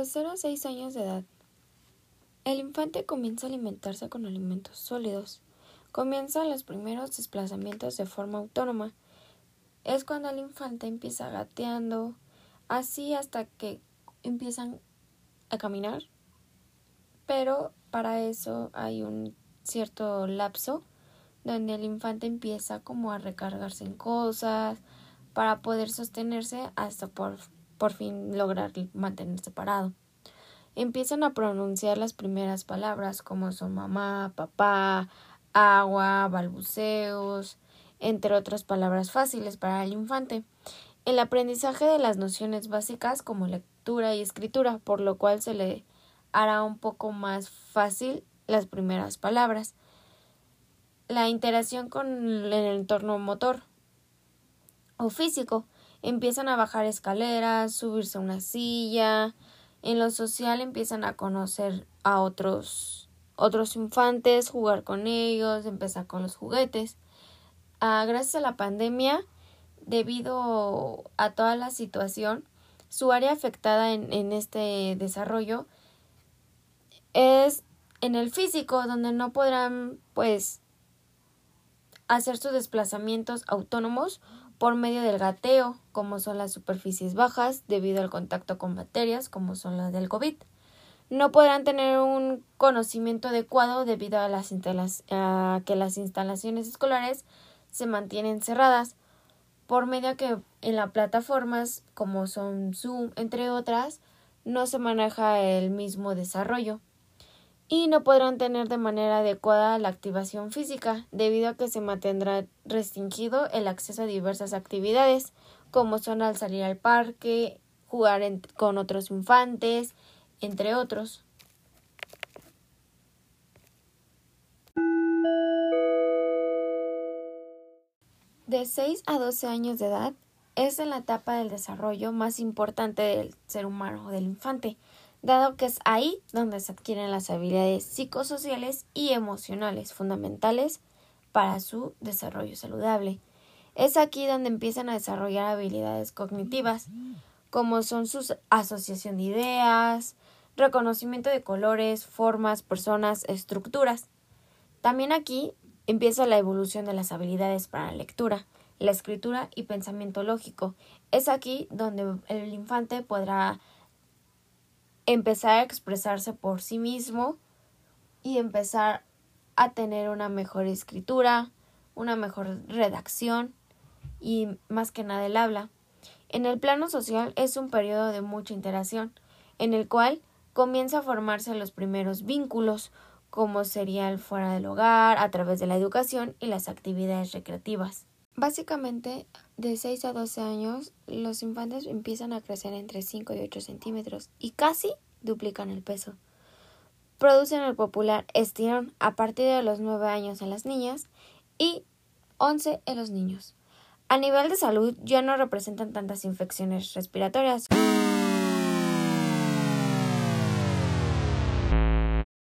los 0 a 6 años de edad, el infante comienza a alimentarse con alimentos sólidos. Comienzan los primeros desplazamientos de forma autónoma. Es cuando el infante empieza gateando, así hasta que empiezan a caminar. Pero para eso hay un cierto lapso donde el infante empieza como a recargarse en cosas para poder sostenerse hasta por, por fin lograr mantenerse parado. Empiezan a pronunciar las primeras palabras como son mamá, papá, agua, balbuceos, entre otras palabras fáciles para el infante. El aprendizaje de las nociones básicas como lectura y escritura, por lo cual se le hará un poco más fácil las primeras palabras. La interacción con el entorno motor o físico. Empiezan a bajar escaleras, subirse a una silla. En lo social empiezan a conocer a otros otros infantes, jugar con ellos, empezar con los juguetes. Ah, gracias a la pandemia, debido a toda la situación, su área afectada en, en este desarrollo es en el físico, donde no podrán, pues, hacer sus desplazamientos autónomos por medio del gateo, como son las superficies bajas, debido al contacto con bacterias, como son las del COVID. No podrán tener un conocimiento adecuado debido a, las a que las instalaciones escolares se mantienen cerradas, por medio que en las plataformas como son Zoom, entre otras, no se maneja el mismo desarrollo y no podrán tener de manera adecuada la activación física, debido a que se mantendrá restringido el acceso a diversas actividades, como son al salir al parque, jugar con otros infantes, entre otros. De 6 a 12 años de edad es la etapa del desarrollo más importante del ser humano o del infante, dado que es ahí donde se adquieren las habilidades psicosociales y emocionales fundamentales para su desarrollo saludable. Es aquí donde empiezan a desarrollar habilidades cognitivas, como son su asociación de ideas, reconocimiento de colores, formas, personas, estructuras. También aquí empieza la evolución de las habilidades para la lectura, la escritura y pensamiento lógico. Es aquí donde el infante podrá empezar a expresarse por sí mismo y empezar a tener una mejor escritura, una mejor redacción y más que nada el habla. En el plano social es un periodo de mucha interacción, en el cual comienza a formarse los primeros vínculos, como sería el fuera del hogar, a través de la educación y las actividades recreativas. Básicamente, de 6 a 12 años, los infantes empiezan a crecer entre 5 y 8 centímetros y casi duplican el peso. Producen el popular estirón a partir de los 9 años en las niñas y 11 en los niños. A nivel de salud ya no representan tantas infecciones respiratorias.